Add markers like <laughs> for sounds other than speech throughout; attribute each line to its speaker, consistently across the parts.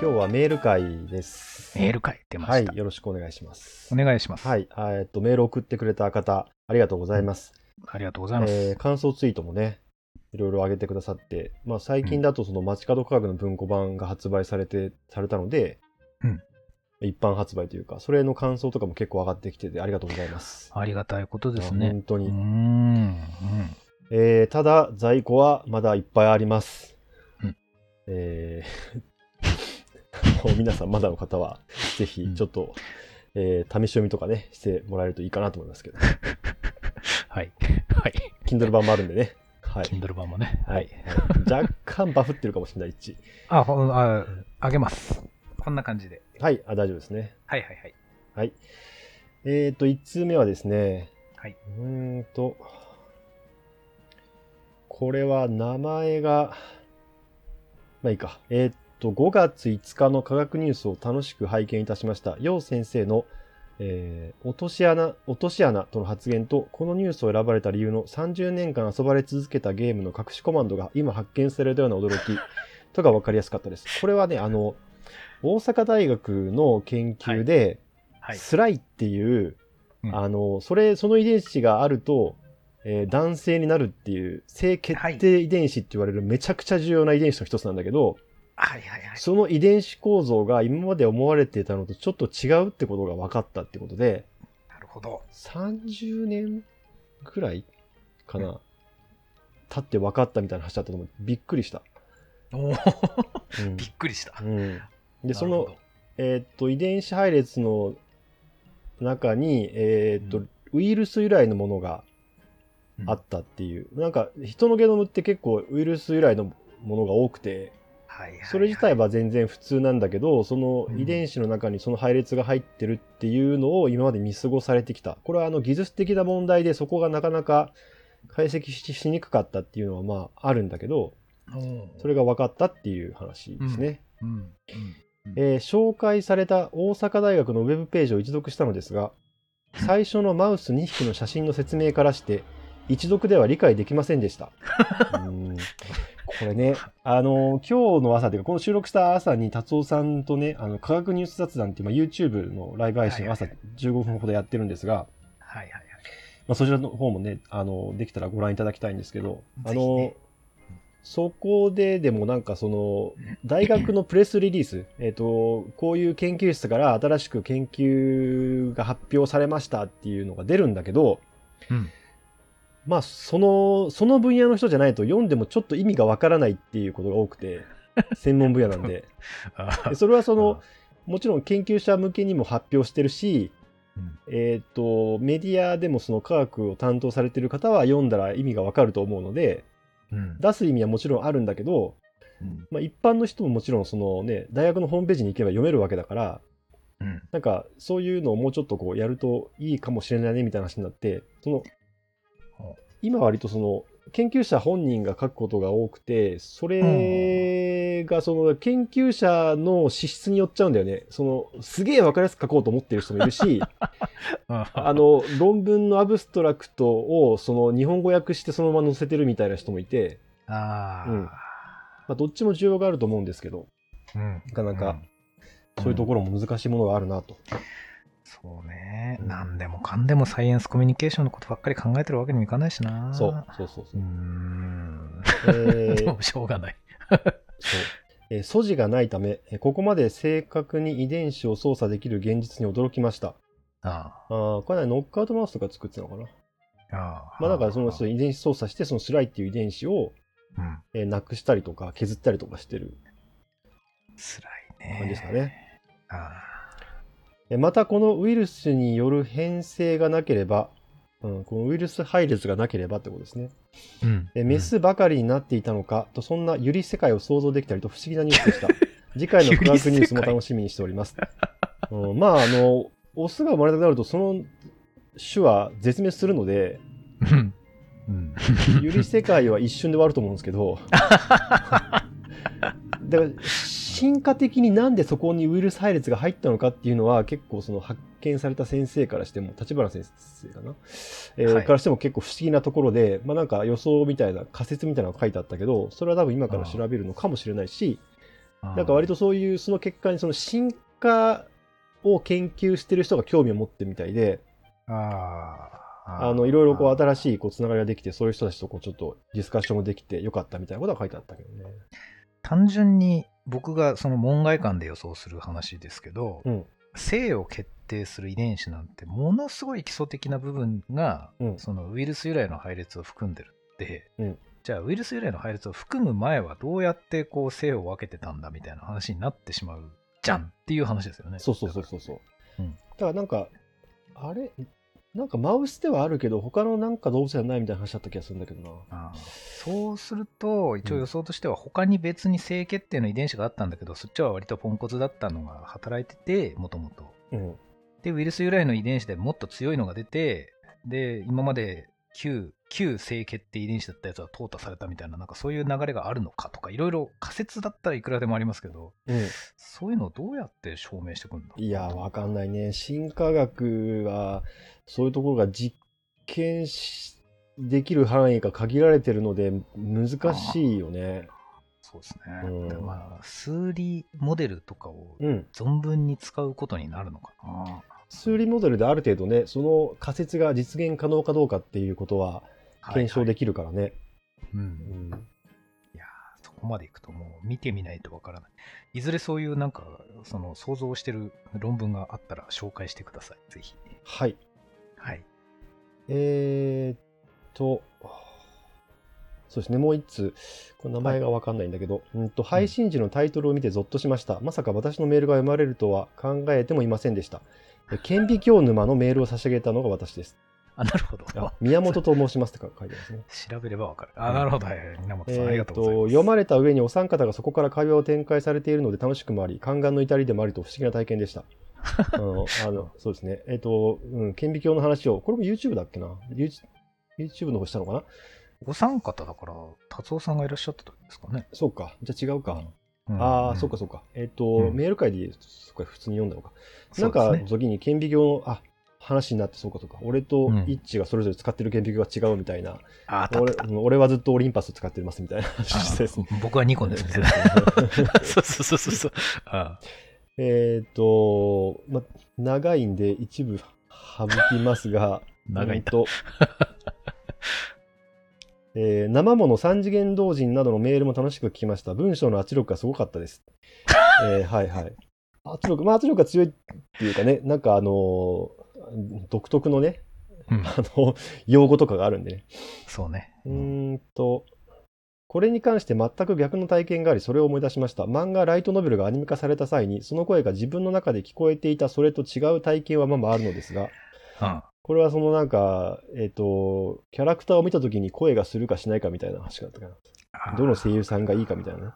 Speaker 1: 今日はメール会です。
Speaker 2: メール会出ま
Speaker 1: はい
Speaker 2: した。、
Speaker 1: よろしくお願いします。
Speaker 2: お願いします。
Speaker 1: はい、あえっと、メール送ってくれた方、ありがとうございます。
Speaker 2: ありがとうございます。
Speaker 1: えー感想ツイートもね、いろいろ上げてくださって、まあ、最近だとその街角科学の文庫版が発売されて、されたので、
Speaker 2: うん
Speaker 1: 一般発売というか、それの感想とかも結構上がってきてて、ありがとうございます。
Speaker 2: ありがたいことですね。
Speaker 1: 本当に。
Speaker 2: うーん。うん
Speaker 1: えーただ、在庫はまだいっぱいあります。
Speaker 2: うん
Speaker 1: えー <laughs> もう皆さん、まだの方は、ぜひ、ちょっと、えー試し読みとかね、してもらえるといいかなと思いますけど、<laughs>
Speaker 2: はい。はい。
Speaker 1: Kindle 版もあるんでね。はい。
Speaker 2: Kindle 版もね。
Speaker 1: はい。若干バフってるかもしれない、一致。
Speaker 2: あ、ほんあ、あげます。こんな感じで。
Speaker 1: はい、あ大丈夫ですね。
Speaker 2: はいはいはい。
Speaker 1: はい。えっ、と、1通目はですね、
Speaker 2: はい。
Speaker 1: うーんと、これは名前が、まあいいか。えーっと、5月5日の科学ニュースを楽しく拝見いたしました。楊先生の、えー落とし穴、落とし穴との発言と、このニュースを選ばれた理由の30年間遊ばれ続けたゲームの隠しコマンドが今発見されたような驚き <laughs> とが分かりやすかったです。これはね、あの、大阪大学の研究で、
Speaker 2: はい。
Speaker 1: スライっていう、
Speaker 2: うん
Speaker 1: あの、それ、その遺伝子があると、えー男性になるっていう、性決定遺伝子って言われるめちゃくちゃ重要な遺伝子の一つなんだけど、
Speaker 2: はいはいはい。
Speaker 1: その遺伝子構造が今まで思われていたのとちょっと違うってことが分かったってことで、
Speaker 2: なるほど。
Speaker 1: 30年ぐらいかな、経って分かったみたいな話だったと思う。びっくりした。
Speaker 2: おー
Speaker 1: うん
Speaker 2: びっくりした。
Speaker 1: うんで、そのえーっと、遺伝子配列の中に、えーっと、
Speaker 2: うん
Speaker 1: ウイルス由来のものがあったっていう、なんか人のゲノムって結構ウイルス由来のものが多くて、
Speaker 2: はいはいはい
Speaker 1: それ自体は全然普通なんだけど、その遺伝子の中にその配列が入ってるっていうのを今まで見過ごされてきた。これはあの技術的な問題でそこがなかなか解析ししにくかったっていうのはまああるんだけど、それが分かったっていう話ですね。
Speaker 2: うん。うん。
Speaker 1: えー紹介された大阪大学のウェブページを一読したのですが、最初のマウス2匹の写真の説明からして、一読では理解できませんでした。うーんこれね、あの今日の朝というか、この収録した朝に達夫さんとね、あの科学ニュース雑談っていう、まあ、YouTube のライブ配信を朝
Speaker 2: はい
Speaker 1: 15分ほどやってるんですが、
Speaker 2: はいはいはい。
Speaker 1: まあ、そちらの方もね、あのできたらご覧いただきたいんですけど、あのそこででもなんかその大学のプレスリリース、えっとこういう研究室から新しく研究が発表されましたっていうのが出るんだけど、
Speaker 2: うん。
Speaker 1: まあそのその分野の人じゃないと読んでもちょっと意味がわからないっていうことが多くて <laughs> 専門分野なんで。それはそのもちろん研究者向けにも発表してるし、
Speaker 2: うん。
Speaker 1: えっ、とメディアでもその科学を担当されてる方は読んだら意味がわかると思うので
Speaker 2: うん。
Speaker 1: 出す意味はもちろんあるんだけど、
Speaker 2: うん。
Speaker 1: まあ、一般の人ももちろんそのね大学のホームページに行けば読めるわけだから
Speaker 2: うん。
Speaker 1: なんかそういうのをもうちょっとこうやるといいかもしれないねみたいな話になってその今割とその研究者本人が書くことが多くてそれがその研究者の資質によっちゃうんだよねそのすげえ分かりやすく書こうと思ってる人もいるしあ <laughs>
Speaker 2: あ
Speaker 1: の論文のアブストラクトをその日本語訳してそのまま載せてるみたいな人もいて、
Speaker 2: あー。
Speaker 1: うんまあ、どっちも需要があると思うんですけど
Speaker 2: うん。
Speaker 1: なかなか
Speaker 2: うん
Speaker 1: そういうところも難しいものがあるなと。
Speaker 2: そうね。
Speaker 1: うん
Speaker 2: 何でもかんでもサイエンスコミュニケーションのことばっかり考えてるわけにもいかないしな。
Speaker 1: そうそうそうそうう。
Speaker 2: ーん。
Speaker 1: えー <laughs>
Speaker 2: でもしょうがない。<laughs>
Speaker 1: そうえー素地がないため、えーここまで正確に遺伝子を操作できる現実に驚きました。
Speaker 2: あ
Speaker 1: あーこれはノックアウトマウスとか作ってたのかな。
Speaker 2: あ。
Speaker 1: まあだからそのそう
Speaker 2: う
Speaker 1: 遺伝子操作して、そのスライっていう遺伝子を、
Speaker 2: ん。
Speaker 1: えーなくしたりとか削ったりとかしてる
Speaker 2: 辛いね。
Speaker 1: 感じですかね。
Speaker 2: ああ。
Speaker 1: えーまたこのウイルスによる変性がなければ、うん、このウイルス配列がなければってことですね。
Speaker 2: うん。
Speaker 1: えーメスばかりになっていたのかと、そんなゆり世界を想像できたりと不思議なニュースでした。<laughs> 次回の科学ニュースも楽しみにしております。<laughs> うん、まあ、あの、オスが生まれたくなると、その種は絶滅するので、
Speaker 2: うん。うん。<laughs>
Speaker 1: ゆり世界は一瞬で終わると思うんですけど、だから進化的になんでそこにウイルス配列が入ったのかっていうのは結構その発見された先生からしても立花先生かな、えー
Speaker 2: はい。
Speaker 1: からしても結構不思議なところで、まあ、なんか予想みたいな仮説みたいなのが書いてあったけどそれは多分今から調べるのかもしれないしなんか割とそういうその結果にその進化を研究してる人が興味を持ってるみたいで、
Speaker 2: ああ
Speaker 1: あのいろいろこう新しいこうつながりができて、そういう人たちとこうちょっとディスカッションもできてよかったみたいなことが書いてあったけどね。
Speaker 2: 単純に僕がその門外観で予想する話ですけど、
Speaker 1: うん。
Speaker 2: 性を決定する遺伝子なんてものすごい基礎的な部分が、
Speaker 1: うん。
Speaker 2: そのウイルス由来の配列を含んでるって、
Speaker 1: うん。
Speaker 2: じゃあウイルス由来の配列を含む前はどうやってこう性を分けてたんだみたいな話になってしまうじゃんっていう話ですよね。
Speaker 1: そうそうそうそうそう。
Speaker 2: うん。
Speaker 1: だからなんか、あれ？なんかマウスではあるけど、他のなんか動物じゃないみたいな話だった気がするんだけどな。
Speaker 2: ああそうすると一応予想としては他に別に性決定の遺伝子があったんだけど、そっちは割とポンコツだったのが働いててもともと
Speaker 1: うん。
Speaker 2: でウイルス由来の遺伝子でもっと強いのが出てで今まで旧旧性決定遺伝子だったやつは淘汰されたみたいななんかそういう流れがあるのかとかいろいろ仮説だったらいくらでもありますけど
Speaker 1: うん。
Speaker 2: そういうのをどうやって証明してくるんだ
Speaker 1: いや、わかんないね。進化学は、そういうところが実験しできる範囲が限られてるので、難しいよね。
Speaker 2: そうですね、
Speaker 1: うん
Speaker 2: でまあ数理モデルとかを
Speaker 1: うん。
Speaker 2: 存分に使うことになるのかな、
Speaker 1: 数理モデルである程度ね、その仮説が実現可能かどうかっていうことは検証できるからね。
Speaker 2: うん
Speaker 1: うん
Speaker 2: いやーそこまでいくともう見てみないとわからない。いずれそういうなんか、その想像してる論文があったら紹介してください。ぜひ。
Speaker 1: はい。
Speaker 2: はい。
Speaker 1: えー、っと、そうですね、もう一通、これ名前がわかんないんだけど、うんと、配信時のタイトルを見てゾッとしました。まさか私のメールが読まれるとは考えてもいませんでした。え顕微鏡沼のメールを差し上げたのが私です。
Speaker 2: あ、なるほど。
Speaker 1: あ宮本と申しますって書いてますね。<laughs>
Speaker 2: 調べればわかる。あ、なるほど。はいはい。源さん、ありがとうございます。
Speaker 1: と読まれた上にお三方がそこから会話を展開されているので楽しくもあり、宦官の至りでもありと不思議な体験でした。<laughs> あのあのそうですね。えーっと、うん、顕微鏡の話を、これも YouTube だっけな ?YouTube YouTube の方したのかな？
Speaker 2: お三方だから、達夫さんがいらっしゃった時ですかね。
Speaker 1: そうか。じゃあ違うか。
Speaker 2: うん
Speaker 1: ああ、
Speaker 2: ん
Speaker 1: そうかそうか。えっ、と、
Speaker 2: うん
Speaker 1: メール会で、そっか、普通に読んだのか。なんか、時に顕微鏡の、あ、話になってそうかそうか。俺と
Speaker 2: うん
Speaker 1: イッチがそれぞれ使ってる顕微鏡が違うみたいな。
Speaker 2: あ、あ
Speaker 1: 俺俺はずっとオリンパス使ってますみたいな話です
Speaker 2: 僕はニコンですみたいな。そうそうそうそうそう。あ
Speaker 1: えっと、ま、長いんで一部省きますが、
Speaker 2: 長い
Speaker 1: とえー生もの三次元同人などのメールも楽しく聞きました。文章の圧力がすごかったです。<laughs> えーはいはい。圧力、まあ圧力が強いっていうかね、なんかあのー独特のね、
Speaker 2: うん
Speaker 1: あの、用語とかがあるんでね。
Speaker 2: そうね。
Speaker 1: うーんと、これに関して全く逆の体験があり、それを思い出しました。漫画ライトノベルがアニメ化された際に、その声が自分の中で聞こえていたそれと違う体験はままあるのですが、
Speaker 2: うん。
Speaker 1: これはそのなんか、えっ、と、キャラクターを見た時に声がするかしないかみたいな話があったかな。どの声優さんがいいかみたいな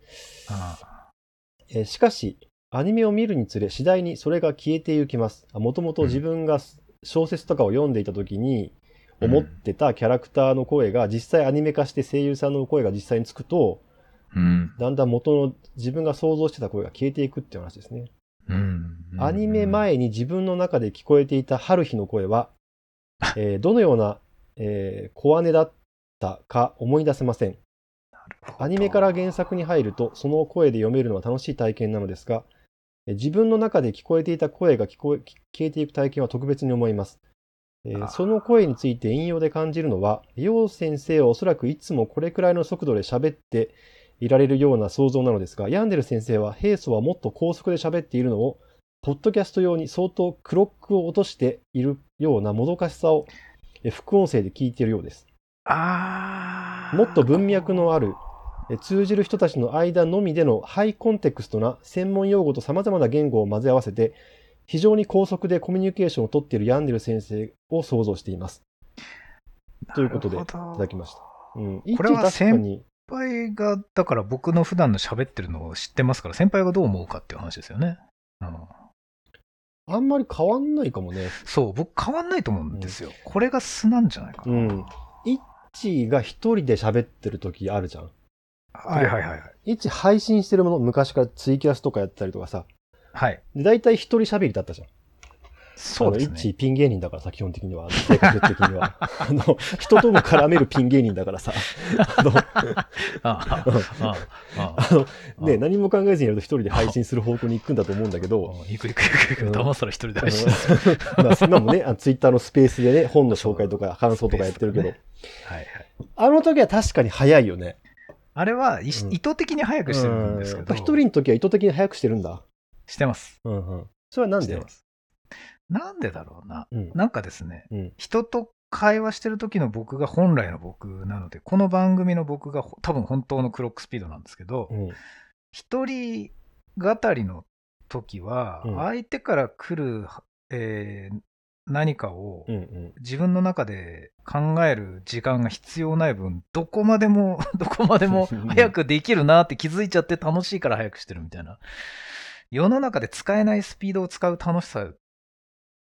Speaker 1: えーしかし、アニメを見るにつれ次第にそれが消えていきます。もともと自分が小説とかを読んでいた時に思ってたキャラクターの声が実際アニメ化して声優さんの声が実際につくと、
Speaker 2: ーうん。
Speaker 1: だんだん元の自分が想像してた声が消えていくっていう話ですね。
Speaker 2: うん。
Speaker 1: アニメ前に自分の中で聞こえていた春日の声は、<laughs> えーどのような、えー小姉だったか思い出せません。アニメから原作に入ると、その声で読めるのは楽しい体験なのですが、えー自分の中で聞こえていた声が聞こえ消えていく体験は特別に思います。えーその声について引用で感じるのは、楊先生はおそらくいつもこれくらいの速度で喋っていられるような想像なのですが、ヤンデル先生は平素はもっと高速で喋っているのを、ポッドキャスト用に相当クロックを落としているようなもどかしさをえ副音声で聞いているようです。
Speaker 2: あー
Speaker 1: もっと文脈のあるえ通じる人たちの間のみでのハイコンテクストな専門用語と様々な言語を混ぜ合わせて非常に高速でコミュニケーションをとっているヤンデル先生を想像しています。ということでいただきました。うん、
Speaker 2: これは先輩が、だから僕の普段の喋ってるのを知ってますから、先輩がどう思うかっていう話ですよね。うん、
Speaker 1: あんまり変わんないかもね。
Speaker 2: そう、僕変わんないと思うんですよ。これが素なんじゃないかな。
Speaker 1: うん。イッチが一人で喋ってる時あるじゃん。
Speaker 2: はいはいはいはい。
Speaker 1: イッチ配信してるもの、昔からツイキャスとかやったりとかさ。
Speaker 2: はい。
Speaker 1: で、大体一人喋りだったじゃん。
Speaker 2: そうですね。
Speaker 1: ピン芸人だからさ、基本的には。あの性格的には。<laughs> あの、人とも絡めるピン芸人だからさ。あの、
Speaker 2: ああああ
Speaker 1: あのね、
Speaker 2: あ
Speaker 1: 何も考えずにやると一人で配信する方向に行くんだと思うんだけど、
Speaker 2: あ行く行く行く行く。
Speaker 1: うん
Speaker 2: 騙したら一人で配信する。
Speaker 1: まあ、今もね、ツイッターのスペースでね、本の紹介とか感想とかやってるけど、
Speaker 2: はいはい。
Speaker 1: あの時は確かに早いよね。
Speaker 2: あれは意図的に早くしてるんですけど。
Speaker 1: うんやっぱ一人の時は意図的に早くしてるんだ。
Speaker 2: してます。
Speaker 1: うんうん。それはなんで？
Speaker 2: なんでだろうな。
Speaker 1: うん。
Speaker 2: なんかですね、
Speaker 1: うん。
Speaker 2: 人と会話してる時の僕が本来の僕なので、この番組の僕がほ多分本当のクロックスピードなんですけど、
Speaker 1: うん。
Speaker 2: 一人語りの時は、
Speaker 1: うん
Speaker 2: 相手から来る、えー何かを。自分の中で考える時間が必要ない分、どこまでも、<laughs> どこまでも早くできるなって気づいちゃって楽しいから早くしてるみたいな。世の中で使えないスピードを使う楽しさ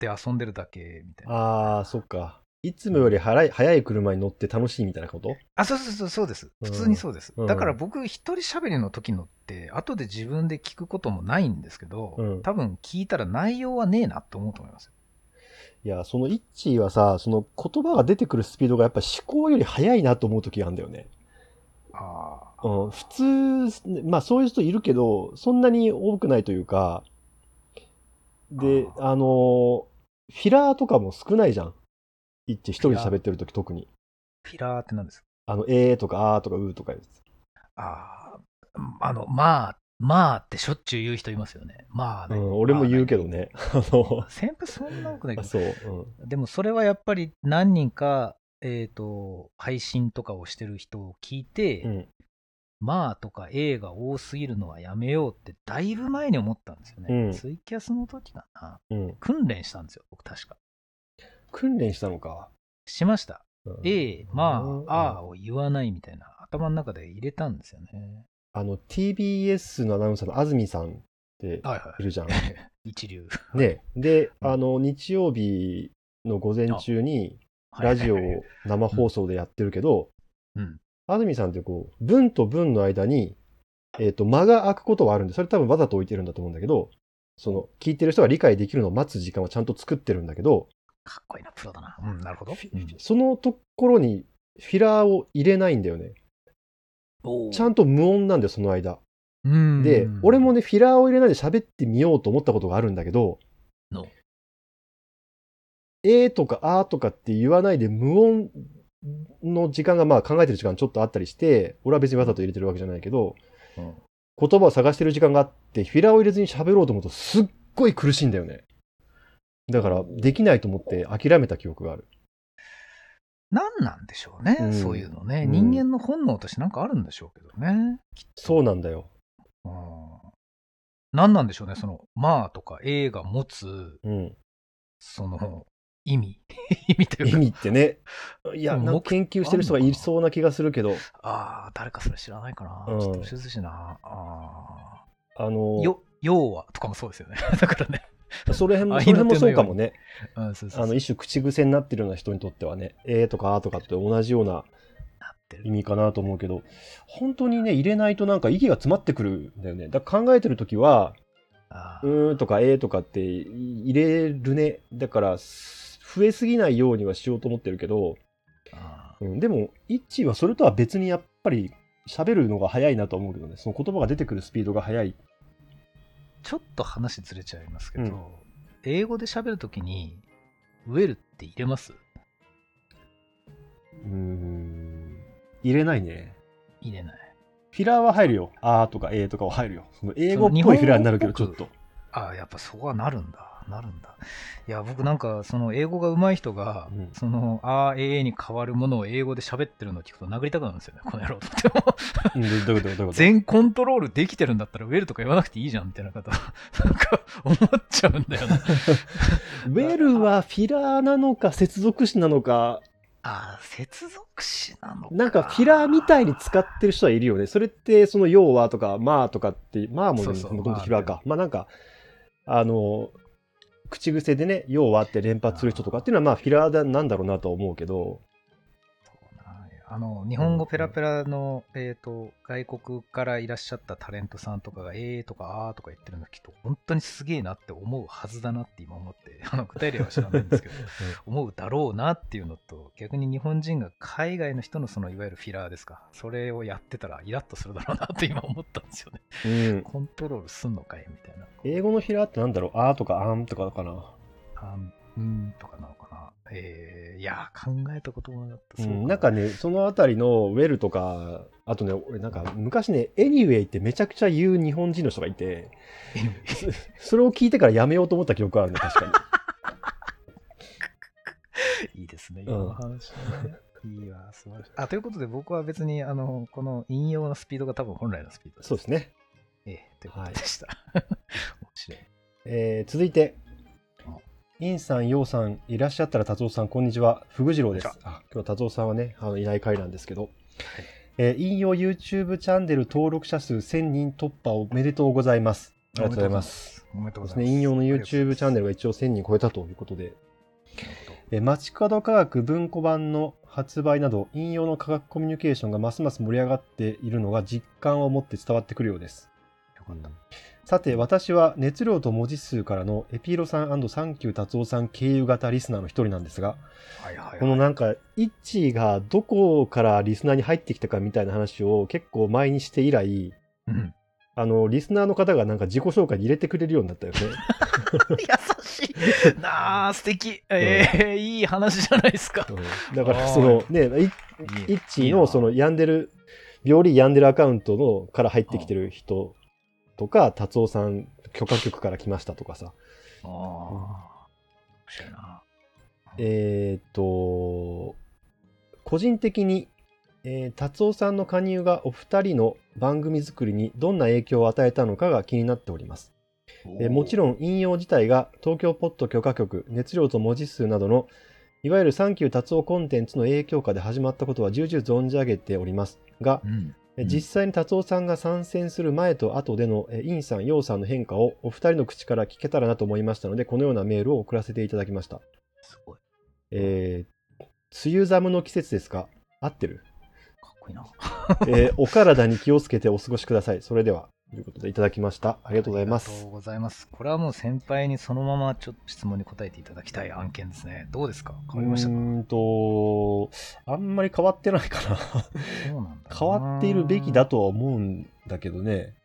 Speaker 2: で遊んでるだけみたいな。
Speaker 1: ああ、そっか。いつもより早い早い車に乗って楽しいみたいなこと？
Speaker 2: あ、そうそうそう、そうです。
Speaker 1: うん
Speaker 2: 普通にそうです。
Speaker 1: うん
Speaker 2: だから僕、一人喋りの時のって、後で自分で聞くこともないんですけど、
Speaker 1: うん
Speaker 2: 多分聞いたら内容はねえなって思うと思いますよ。
Speaker 1: いや、そのイッチーはさ、その言葉が出てくるスピードがやっぱ思考より速いなと思う時があるんだよね。
Speaker 2: あ
Speaker 1: うん、普通、まあそういう人いるけど、そんなに多くないというか、で、
Speaker 2: あ
Speaker 1: あの、フィラーとかも少ないじゃん。イッチー一人で喋ってる時特に。
Speaker 2: フィラーって何です？か
Speaker 1: あの、えーとかあーとかうーとかです。
Speaker 2: ああ、あの、まあ、まあってしょっちゅう言う人いますよね。まあね。
Speaker 1: うん、俺も言うけどね。<laughs> あの、
Speaker 2: 先輩そんな多くないけど、
Speaker 1: そう、うん。
Speaker 2: でもそれはやっぱり何人か、えっ、と、配信とかをしてる人を聞いて、
Speaker 1: うん。
Speaker 2: まあとか A が多すぎるのはやめようってだいぶ前に思ったんですよね。
Speaker 1: うん
Speaker 2: ツイキャスの時かな。
Speaker 1: うん。
Speaker 2: 訓練したんですよ、僕確か。
Speaker 1: 訓練したのか。
Speaker 2: しました。
Speaker 1: うん
Speaker 2: A、ま
Speaker 1: うん
Speaker 2: あ、あーを言わないみたいな頭の中で入れたんですよね。
Speaker 1: あの、TBS のアナウンサーの安住さんって
Speaker 2: はいはい
Speaker 1: るじゃん。
Speaker 2: い。<laughs> 一流。
Speaker 1: ね。で、
Speaker 2: うん
Speaker 1: あの、日曜日の午前中に、
Speaker 2: はい
Speaker 1: ラジオを生放送でやってるけど、
Speaker 2: うん。
Speaker 1: 安住さんってこう、文と文の間に、えっ、と、間が空くことはあるんで、それ多分わざと置いてるんだと思うんだけど、その、聞いてる人が理解できるのを待つ時間はちゃんと作ってるんだけど、
Speaker 2: かっこいいな、プロだな。うん、なるほど。うん
Speaker 1: そのところにフィラーを入れないんだよね。ちゃんと無音なんで、その間。
Speaker 2: うん
Speaker 1: で、俺もね、フィラーを入れないで喋ってみようと思ったことがあるんだけど、
Speaker 2: の
Speaker 1: えーとかあーとかって言わないで無音の時間がまあ考えてる時間ちょっとあったりして、俺は別にわざと入れてるわけじゃないけど、
Speaker 2: うん
Speaker 1: 言葉を探してる時間があって、フィラーを入れずに喋ろうと思うとすっごい苦しいんだよね。だから、できないと思って諦めた記憶がある。
Speaker 2: 何なんでしょうね、
Speaker 1: うん
Speaker 2: そういうのね。
Speaker 1: うん
Speaker 2: 人間の本能としてなんかあるんでしょうけどね。
Speaker 1: そうなんだよ。
Speaker 2: うん何なんでしょうね、その、まあとか A が持つ、
Speaker 1: うん。
Speaker 2: その、意味。<laughs> 意味というか、
Speaker 1: 意味ってね。いや、
Speaker 2: でも
Speaker 1: なんか研究してる人がいそうな気がするけど、
Speaker 2: ああ、誰かそれ知らないかな。
Speaker 1: うん
Speaker 2: ちょっと教えてほしいな。あ
Speaker 1: あの
Speaker 2: あ。、よ、要はとかもそうですよね。<laughs> だからね。
Speaker 1: それ辺も、
Speaker 2: 合
Speaker 1: それ辺もそうかもね。
Speaker 2: うん、そうそうそう
Speaker 1: あの、一種口癖になってるような人にとってはね、えーとかあーとかって同じような
Speaker 2: なってる
Speaker 1: 意味かなと思うけど、本当にね、入れないとなんか息が詰まってくるんだよね。だから考えてるときは、
Speaker 2: あ
Speaker 1: うーんとかえーとかって入れるね。だから、増えすぎないようにはしようと思ってるけど、
Speaker 2: あ
Speaker 1: うん、でも、イッチーはそれとは別にやっぱり喋るのが早いなと思うけどね、その言葉が出てくるスピードが速い。
Speaker 2: ちょっと話ずれちゃいますけど、
Speaker 1: うん
Speaker 2: 英語で喋るときに、ウェルって入れます？
Speaker 1: うーん、入れないね。
Speaker 2: 入れない。
Speaker 1: フィラーは入るよ。あーとかえーとかは入るよ。その英語っぽいフィラーになるけど、ちょっと。
Speaker 2: ああ、やっぱそこはなるんだ。なるんだ。いや、僕なんか、その英語が上手い人が、
Speaker 1: うん
Speaker 2: その、あー、えーに変わるものを英語で喋ってるのを聞くと殴りたくなるんですよね、この野郎と思って。
Speaker 1: うんどういうことどういうこと？どういうこと
Speaker 2: 全コントロールできてるんだったら、ウェルとか言わなくていいじゃん、みたいな方、なんか、思っちゃうんだよな。<laughs>
Speaker 1: ウェルはフィラーなのか接続詞なのか、
Speaker 2: ああ、接続詞なのか。
Speaker 1: なんかフィラーみたいに使ってる人はいるよね。それって、その要はとか、まあとかって、まあももともとフィラーか。まあなんか、あの、口癖でね、要はって連発する人とかっていうのはまあフィラーなんだろうなと思うけど、
Speaker 2: あの、日本語ペラペラの、えっ、と、外国からいらっしゃったタレントさんとかが、えーとかあーとか言ってるの聞くと、本当にすげえなって思うはずだなって今思って、<laughs> あの、具体例は知らないんですけど、思うだろうなっていうのと、逆に日本人が海外の人のその、いわゆるフィラーですか、それをやってたらイラッとするだろうなって今思ったんですよね。
Speaker 1: うん。
Speaker 2: コントロールすんのかいみたいな。
Speaker 1: 英語のフィラーってなんだろう？あーとかあんとかかな。
Speaker 2: あん、うんとかなのかな。えー、いやー、考えたこともなかった。
Speaker 1: う、
Speaker 2: ん
Speaker 1: なんかね、そのあたりのウェルとか、あとね、俺なんか昔ね、Anyway ってめちゃくちゃ言う日本人の人がいて、それを聞いてからやめようと思った記憶があるね、確かに。<laughs>
Speaker 2: いいですね、
Speaker 1: ん
Speaker 2: 今の話、ねいいわ、素晴らしい。あ、ということで僕は別に、あの、この引用のスピードが多分本来のスピードです。
Speaker 1: そうですね。
Speaker 2: ええ、ということでした。<laughs> 面白い。
Speaker 1: えー続いて
Speaker 2: あ、
Speaker 1: インさん、ヨウさん、いらっしゃったら達夫さん、こんにちは。フグ次郎です。あ今日達夫さんはね、あのいない回なんですけど、えー引用 YouTube チャンネル登録者数1000人突破おめでとうございます。ありがとうございます。
Speaker 2: おめでとうございます。
Speaker 1: 引用の YouTube チャンネル
Speaker 2: が。
Speaker 1: が一応1000人超えたということで、えー街角科学文庫版の発売など、引用の科学コミュニケーションがますます盛り上がっているのが実感を持って伝わってくるようです。
Speaker 2: よかった。
Speaker 1: さて、私は熱量と文字数からのエピーロさんサンキュー達夫さん経由型リスナーの一人なんですが、
Speaker 2: はいはいはい。
Speaker 1: このなんか、イッチがどこからリスナーに入ってきたかみたいな話を結構前にして以来、
Speaker 2: うん、
Speaker 1: あの、リスナーの方がなんか自己紹介に入れてくれるようになったよね。<laughs>
Speaker 2: 優しい。なあ、素敵。ええいい話じゃないですか。
Speaker 1: うんだから、そのね、イッチのその病んでる、病理病んでるアカウントのから入ってきてる人とか、達夫さん許可局から来ましたとかさ、
Speaker 2: なああ、面白いな。
Speaker 1: えーっと、個人的に、えー達夫さんの加入がお二人の番組作りにどんな影響を与えたのかが気になっております。えーもち
Speaker 2: ん。
Speaker 1: ろん引用自体が東京ポッド許可局、熱量と文字数などのいわゆるサンキュー達夫コンテンツの影響下で始まったことは重々存じ上げておりますが、
Speaker 2: うん。
Speaker 1: 実際に達夫さんが参戦する前と後でのえインさん、ヨウさんの変化をお二人の口から聞けたらなと思いましたので、このようなメールを送らせていただきました。
Speaker 2: すごい。
Speaker 1: えー、梅雨寒の季節ですか？合ってる、
Speaker 2: かっこいいな。<laughs>
Speaker 1: えーお体に気をつけてお過ごしください。それでは、ということでいただきました。ありがとうございます
Speaker 2: ありがとう。ございます。これはもう先輩にそのままちょっと質問に答えていただきたい案件ですね。どうですか？変わりましたか？
Speaker 1: うーんと、あんまり変わってないかな。
Speaker 2: そうなんだな。
Speaker 1: 変わっているべきだとは思うんだけどね。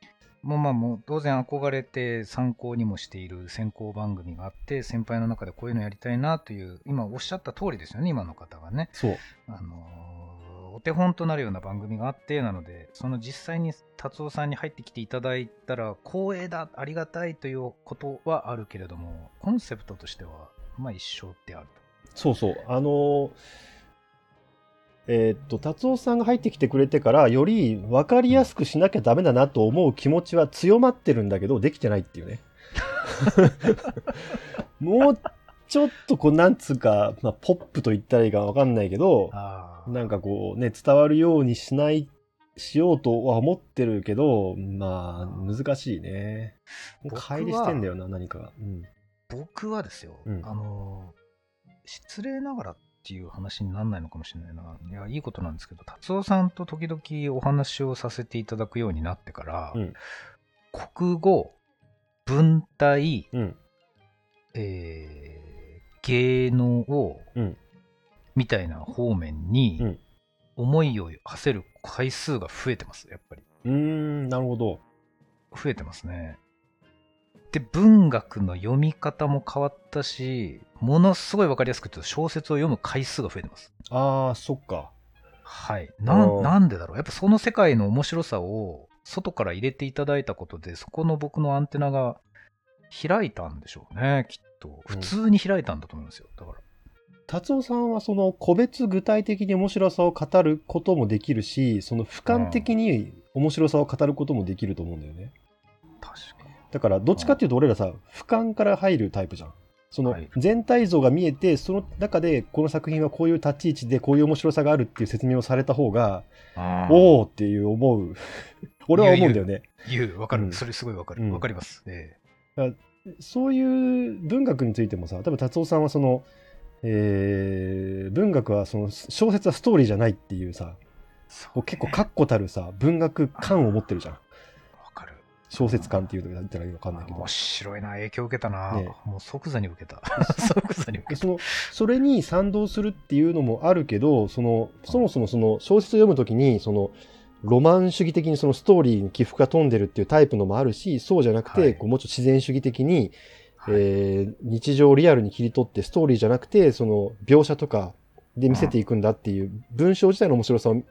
Speaker 2: もうまあもう当然憧れて参考にもしている選考番組があって先輩の中でこういうのやりたいなという今おっしゃった通りですよね今の方がね、
Speaker 1: そう。
Speaker 2: あのーお手本となるような番組があってなのでその実際に達夫さんに入ってきていただいたら光栄だありがたいということはあるけれどもコンセプトとしてはまあ一緒である
Speaker 1: そうそう。あのーえーっと、達夫さんが入ってきてくれてから、より分かりやすくしなきゃダメだなと思う気持ちは強まってるんだけど、できてないっていうね。<laughs> <laughs> <laughs> もうちょっとこう、なんつうか、まあ、ポップと言ったらいいか分かんないけど、なんかこうね、伝わるようにしない、しようとは思ってるけど、まあ、難しいね。乖離してんだよな、何かが。うん。
Speaker 2: 僕はですよ、
Speaker 1: うん
Speaker 2: あのー失礼ながらっていう話にならないのかもしれないな。いや、いいことなんですけど、達夫さんと時々お話をさせていただくようになってから、
Speaker 1: うん
Speaker 2: 国語、文体、
Speaker 1: うん。
Speaker 2: えー芸能を、
Speaker 1: うん
Speaker 2: みたいな方面に
Speaker 1: うん
Speaker 2: 思いを馳せる回数が増えてます、やっぱり。
Speaker 1: うーん、なるほど。
Speaker 2: 増えてますね。で、文学の読み方も変わったし、ものすごいわかりやすく言うと小説を読む回数が増えてます。
Speaker 1: ああ、そっか。
Speaker 2: はい。
Speaker 1: あ
Speaker 2: ななんでだろう？やっぱその世界の面白さを外から入れていただいたことで、そこの僕のアンテナが開いたんでしょうね、きっと。普通に開いたんだと思いますよ。だから。
Speaker 1: 達夫さんはその個別具体的に面白さを語ることもできるし、その俯瞰的に面白さを語ることもできると思うんだよね。
Speaker 2: 確かに。
Speaker 1: だからどっちかっていうと俺らさ、俯瞰から入るタイプじゃん。その
Speaker 2: はい
Speaker 1: 全体像が見えて、その中でこの作品はこういう立ち位置でこういう面白さがあるっていう説明をされた方が、おおっていう思う。<laughs> 俺は思うんだよね。
Speaker 2: 言う、わかる。
Speaker 1: うん
Speaker 2: それすごいわかる。
Speaker 1: うん
Speaker 2: わかります。え
Speaker 1: そういう文学についてもさ、多分達夫さんはその、えー文学はその小説はストーリーじゃないっていうさ、結構確固たるさ、文学感を持ってるじゃん。
Speaker 2: わかる。
Speaker 1: 小説感っていうと言ったらいいのかわかんないけど
Speaker 2: 面。白いな、影響受けたな。
Speaker 1: ね
Speaker 2: もう即座に受けた。<laughs> 即座に受けた。
Speaker 1: でそのそれに賛同するっていうのもあるけどそのそもそもその小説を読むときにそのロマン主義的にそのストーリーに起伏が飛んでるっていうタイプのもあるしそうじゃなくて、
Speaker 2: はい
Speaker 1: こうもうちょっと自然主義的に、
Speaker 2: はい
Speaker 1: えー日常をリアルに切り取ってストーリーじゃなくてその描写とかで見せていくんだっていう文章自体の面白さを